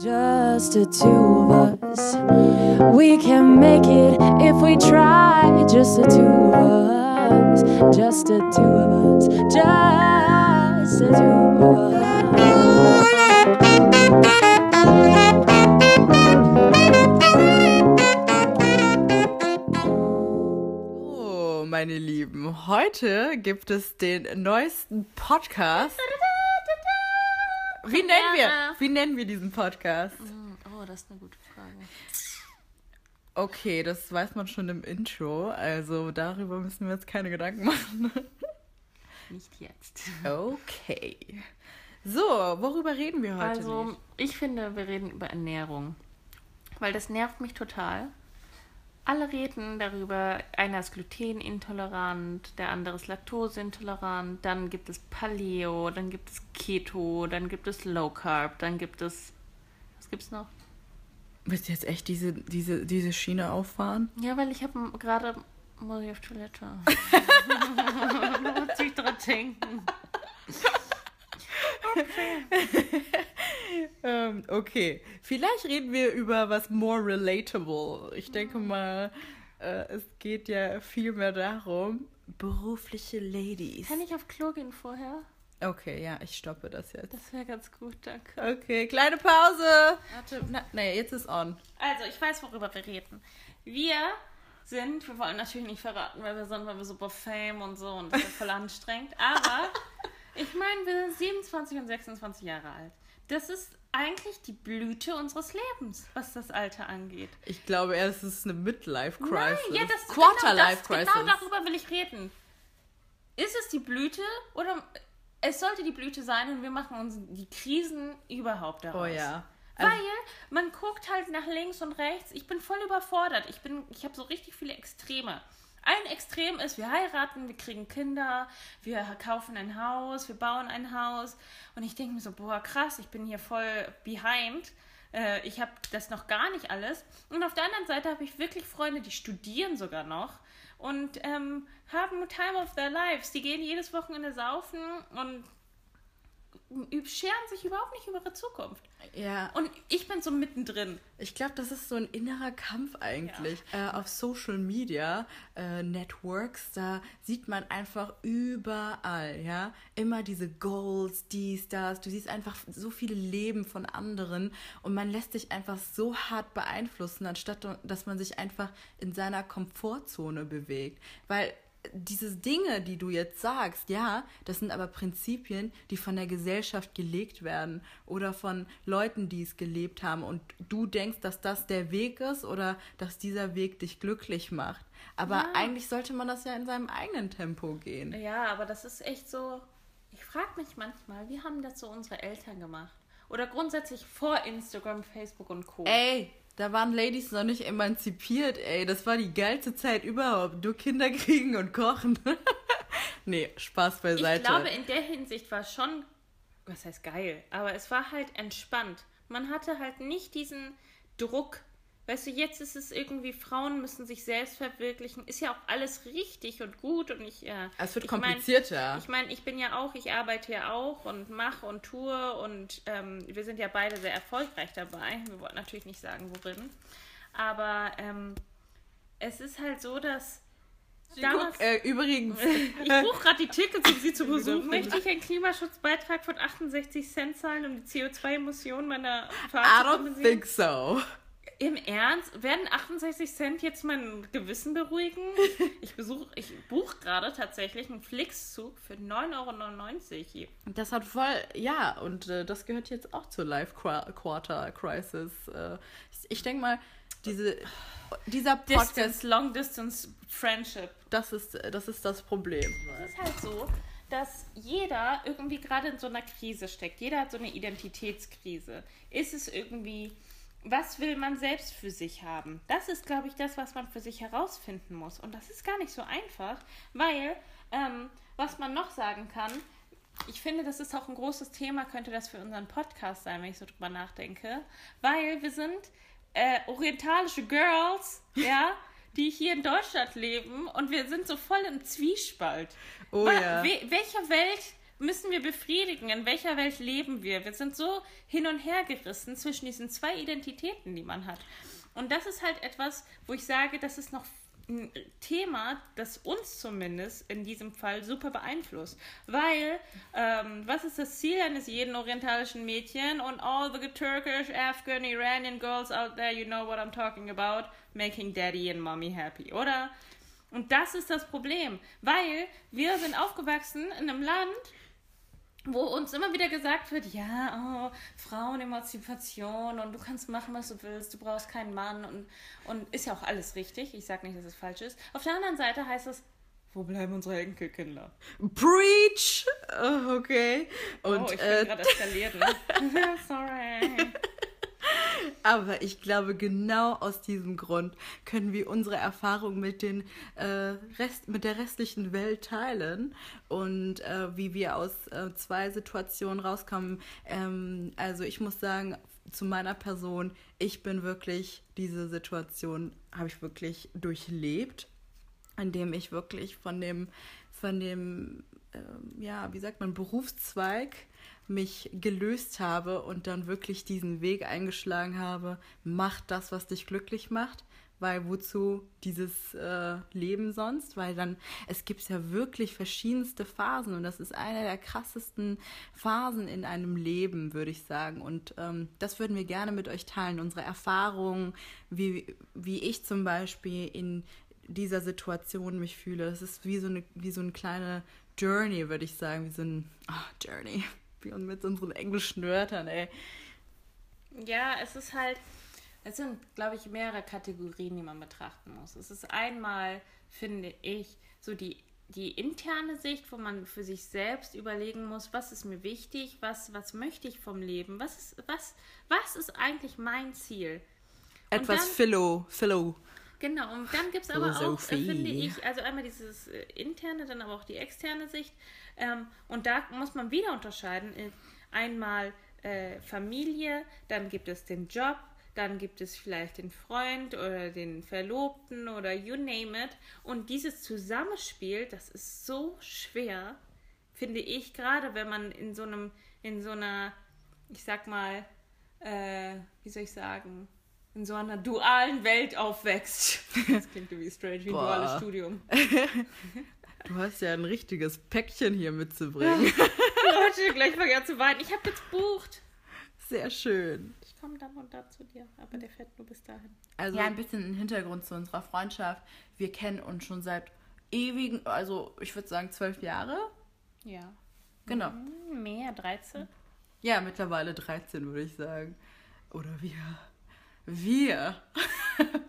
Just the two of us. We can make it if we try. Just the two of us. Just the two of us. Just the two of Oh, meine Lieben, heute gibt es den neuesten Podcast. Wie nennen wir, wie nennen wir diesen Podcast? Oh, das ist eine gute Frage. Okay, das weiß man schon im Intro, also darüber müssen wir jetzt keine Gedanken machen. Nicht jetzt. Okay. So, worüber reden wir heute? Also, nicht? ich finde, wir reden über Ernährung. Weil das nervt mich total. Alle reden darüber, einer ist glutenintolerant, der andere ist laktoseintolerant, dann gibt es Paleo, dann gibt es Keto, dann gibt es Low Carb, dann gibt es. Was gibt's noch? Willst du jetzt echt diese, diese, diese Schiene auffahren? Ja, weil ich habe gerade. Muss ich auf Toilette. Muss ich dran denken. Ähm, okay, vielleicht reden wir über was more relatable. Ich denke mal, äh, es geht ja viel mehr darum, berufliche Ladies. Kann ich auf Klo gehen vorher? Okay, ja, ich stoppe das jetzt. Das wäre ganz gut, danke. Okay, kleine Pause. Warte, na, nee, jetzt ist on. Also, ich weiß, worüber wir reden. Wir sind, wir wollen natürlich nicht verraten, wer wir sind, weil wir super Fame und so und das ist voll anstrengend. Aber ich meine, wir sind 27 und 26 Jahre alt. Das ist eigentlich die Blüte unseres Lebens, was das Alter angeht. Ich glaube, es ist eine Midlife-Crisis. Nein, ja, das Quarter-Life-Crisis. Genau, genau darüber will ich reden. Ist es die Blüte oder es sollte die Blüte sein und wir machen uns die Krisen überhaupt daraus. oh ja. Weil Also, man guckt halt nach links und rechts. Ich bin voll überfordert. Ich bin, ich habe so richtig viele Extreme. Ein Extrem ist, wir heiraten, wir kriegen Kinder, wir kaufen ein Haus, wir bauen ein Haus. Und ich denke mir so, boah, krass, ich bin hier voll behind. Äh, ich habe das noch gar nicht alles. Und auf der anderen Seite habe ich wirklich Freunde, die studieren sogar noch und ähm, haben Time of their lives. Die gehen jedes Wochenende saufen und scheren sich überhaupt nicht über ihre Zukunft. ja. Und ich bin so mittendrin. Ich glaube, das ist so ein innerer Kampf eigentlich. Äh, auf Social Media äh, Networks, da sieht man einfach überall, ja, immer diese Goals, dies, das. Du siehst einfach so viele Leben von anderen und man lässt sich einfach so hart beeinflussen, anstatt dass man sich einfach in seiner Komfortzone bewegt. Weil diese Dinge, die du jetzt sagst, ja, das sind aber Prinzipien, die von der Gesellschaft gelegt werden oder von Leuten, die es gelebt haben und du denkst, dass das der Weg ist oder dass dieser Weg dich glücklich macht. Aber Ja. eigentlich sollte man das ja in seinem eigenen Tempo gehen. Ja, aber das ist echt so. Ich frage mich manchmal, wie haben das so unsere Eltern gemacht? Oder grundsätzlich vor Instagram, Facebook und Co. Ey, da waren Ladies noch nicht emanzipiert, ey. Das war die geilste Zeit überhaupt. Nur Kinder kriegen und kochen. nee, Spaß beiseite. ich glaube, in der Hinsicht war es schon, was heißt geil, aber es war halt entspannt. Man hatte halt nicht diesen Druck. Weißt du, jetzt ist es irgendwie, Frauen müssen sich selbst verwirklichen. Ist ja auch alles richtig und gut und ich. Äh, es wird ich mein, komplizierter. Ich meine, ich bin ja auch, ich arbeite ja auch und mache und tue und ähm, wir sind ja beide sehr erfolgreich dabei. Wir wollten natürlich nicht sagen, worin. Aber ähm, es ist halt so, dass damals. Guck, äh, übrigens, Ich buche gerade die Tickets, um sie zu besuchen. Möchte ich einen Klimaschutzbeitrag von 68 Cent zahlen, um die CO2-Emissionen meiner I Fahrt zu don't kompensieren? think so. Im Ernst? Werden 68 Cent jetzt mein Gewissen beruhigen? Ich besuche, ich buche gerade tatsächlich einen Flixzug für 9,99 Euro. Das hat voll, ja, und äh, das gehört jetzt auch zur Life Qua- Quarter Crisis. Äh, ich ich denke mal, diese, dieser Podcast, Distance, Long Distance Friendship. das ist, das ist das Problem. Es ist halt so, dass jeder irgendwie gerade in so einer Krise steckt. Jeder hat so eine Identitätskrise. Ist es irgendwie, was will man selbst für sich haben? Das ist, glaube ich, das, was man für sich herausfinden muss. Und das ist gar nicht so einfach, weil, ähm, was man noch sagen kann, ich finde, das ist auch ein großes Thema, könnte das für unseren Podcast sein, wenn ich so drüber nachdenke, weil wir sind äh, orientalische Girls, ja, die hier in Deutschland leben und wir sind so voll im Zwiespalt. Oh Wa- ja. we welcher Welt müssen wir befriedigen? In welcher Welt leben wir? Wir sind so hin und her gerissen zwischen diesen zwei Identitäten, die man hat. Und das ist halt etwas, wo ich sage, das ist noch ein Thema, das uns zumindest in diesem Fall super beeinflusst. Weil, ähm, was ist das Ziel eines jeden orientalischen Mädchen? Und all the Turkish, Afghan, Iranian girls out there, you know what I'm talking about, making daddy and mommy happy, oder? Und das ist das Problem, weil wir sind aufgewachsen in einem Land, wo uns immer wieder gesagt wird, ja, oh, Frauenemanzipation und du kannst machen, was du willst, du brauchst keinen Mann und, und ist ja auch alles richtig. Ich sage nicht, dass es falsch ist. Auf der anderen Seite heißt es, wo bleiben unsere Enkelkinder? Preach! Oh, okay. Und, oh, ich bin äh, gerade eskaliert. Ne? Sorry. Aber ich glaube, genau aus diesem Grund können wir unsere Erfahrung mit, den, äh, Rest, mit der restlichen Welt teilen und äh, wie wir aus äh, zwei Situationen rauskommen. Ähm, also ich muss sagen, zu meiner Person, ich bin wirklich, diese Situation habe ich wirklich durchlebt, indem ich wirklich von dem, von dem, ähm, ja, wie sagt man, Berufszweig mich gelöst habe und dann wirklich diesen Weg eingeschlagen habe, mach das, was dich glücklich macht, weil wozu dieses äh, Leben sonst? Weil dann, es gibt ja wirklich verschiedenste Phasen und das ist eine der krassesten Phasen in einem Leben, würde ich sagen. Und ähm, das würden wir gerne mit euch teilen, unsere Erfahrungen, wie, wie ich zum Beispiel in dieser Situation mich fühle. Das ist wie so eine, wie so eine kleine Journey, würde ich sagen, wie so ein oh, Journey und mit unseren englischen Wörtern, ey. Ja, es ist halt, es sind, glaube ich, mehrere Kategorien, die man betrachten muss. Es ist einmal, finde ich, so die, die interne Sicht, wo man für sich selbst überlegen muss, was ist mir wichtig, was, was möchte ich vom Leben, was ist, was, was ist eigentlich mein Ziel? Etwas Philo, Philo. Genau, und dann gibt es aber auch, äh, finde ich, also einmal dieses äh, interne, dann aber auch die externe Sicht. Ähm, und da muss man wieder unterscheiden. Äh, einmal äh, Familie, dann gibt es den Job, dann gibt es vielleicht den Freund oder den Verlobten oder you name it. Und dieses Zusammenspiel, das ist so schwer, finde ich, gerade wenn man in so einem, in so einer, ich sag mal, äh, wie soll ich sagen, in so einer dualen Welt aufwächst. Das klingt irgendwie strange, wie ein duales Studium. Du hast ja ein richtiges Päckchen hier mitzubringen. Leute, gleich vergessen zu weinen. Ich habe jetzt gebucht. Sehr schön. Ich komme dann und da zu dir, aber der fährt nur bis dahin. Also ja, ein bisschen ein Hintergrund zu unserer Freundschaft. Wir kennen uns schon seit ewigen, also ich würde sagen zwölf Jahre. Ja. Genau. Hm, mehr, 13? Ja, mittlerweile 13, würde ich sagen. Oder wir. Wir.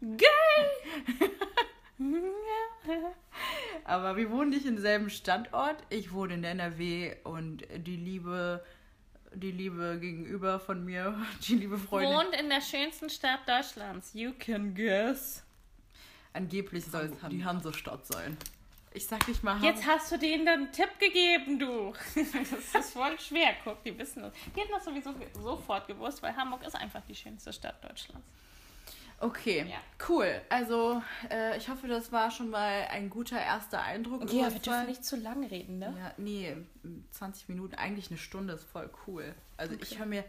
Geil! Aber wir wohnen nicht im selben Standort. Ich wohne in NRW und die Liebe, die Liebe gegenüber von mir, die liebe Freundin. Wohnt in der schönsten Stadt Deutschlands. You can guess. Angeblich soll es die Hansestadt sein. Ich sag nicht mal Jetzt hast du denen dann einen Tipp gegeben, du. Das ist voll schwer. Guck, die wissen das. Die hätten das sowieso sofort gewusst, weil Hamburg ist einfach die schönste Stadt Deutschlands. Okay, ja. cool. Also äh, ich hoffe, das war schon mal ein guter erster Eindruck. Okay, ja, wir dürfen nicht zu lang reden, ne? Ja, nee, 20 Minuten, eigentlich eine Stunde ist voll cool. Also okay. ich höre mir,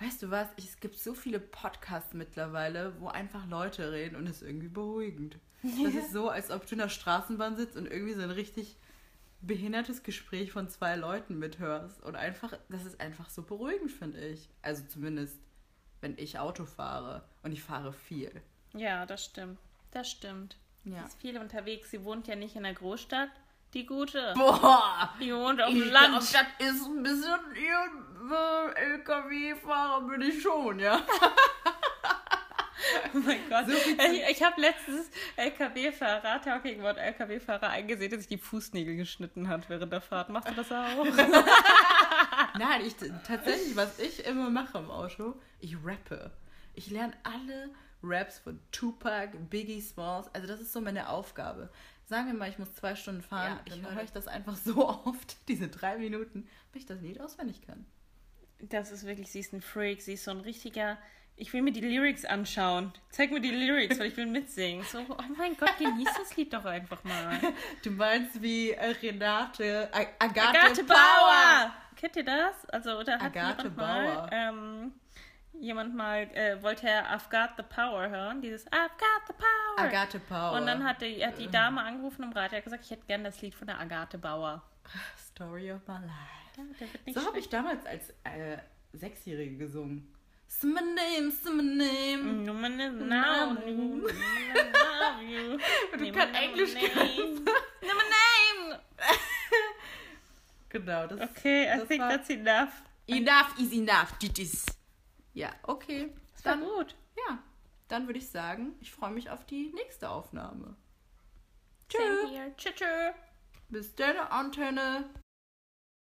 weißt du was, es gibt so viele Podcasts mittlerweile, wo einfach Leute reden und es ist irgendwie beruhigend. Das ist so, als ob du in der Straßenbahn sitzt und irgendwie so ein richtig behindertes Gespräch von zwei Leuten mithörst. Und einfach, das ist einfach so beruhigend, finde ich. Also zumindest wenn ich Auto fahre. Und ich fahre viel. Ja, das stimmt. Das stimmt. Ja. Sie ist viel unterwegs. Sie wohnt ja nicht in der Großstadt. Die gute. Boah! Die wohnt auf dem Land. Das ist ein bisschen ihr äh, LKW-Fahrer bin ich schon, ja. oh mein Gott. So ich ich habe letztens LKW-Fahrer, Talking About LKW-Fahrer eingesehen, dass sich die Fußnägel geschnitten hat während der Fahrt. Machst du das auch? Nein, ich, tatsächlich, was ich immer mache im Auto, ich rappe. Ich lerne alle Raps von Tupac, Biggie Smalls. Also das ist so meine Aufgabe. Sagen wir mal, ich muss zwei Stunden fahren, ja, dann höre ich das einfach so oft, diese drei Minuten, bis ich das Lied auswendig kann. Das ist wirklich, sie ist ein Freak, sie ist so ein richtiger Ich will mir die Lyrics anschauen. Zeig mir die Lyrics, weil ich will mitsingen. So, oh mein Gott, genieß das Lied doch einfach mal. Du meinst wie äh, Renate, Ag Agathe, Agathe Bauer. Bauer! Kennt ihr das? Also, da hat Agathe jemand mal, Bauer. ähm, jemand mal, äh, wollte er I've got the power hören, dieses I've got the power. Agathe Bauer. Und dann hat die, hat die Dame angerufen im Radio, hat gesagt, ich hätte gern das Lied von der Agathe Bauer. Story of my life. Ja, So habe ich damals als äh, Sechsjährige gesungen. Say my name, say my name. No man is now. Du kannst Englisch No my name. Genau, das Okay, I das think war- that's enough. Enough is enough, das ist. Ja, okay. Das war Dann, gut. ja, dann würde ich sagen, ich freue mich auf die nächste Aufnahme. Tschüss. tschüss. Bis dann, Antenne.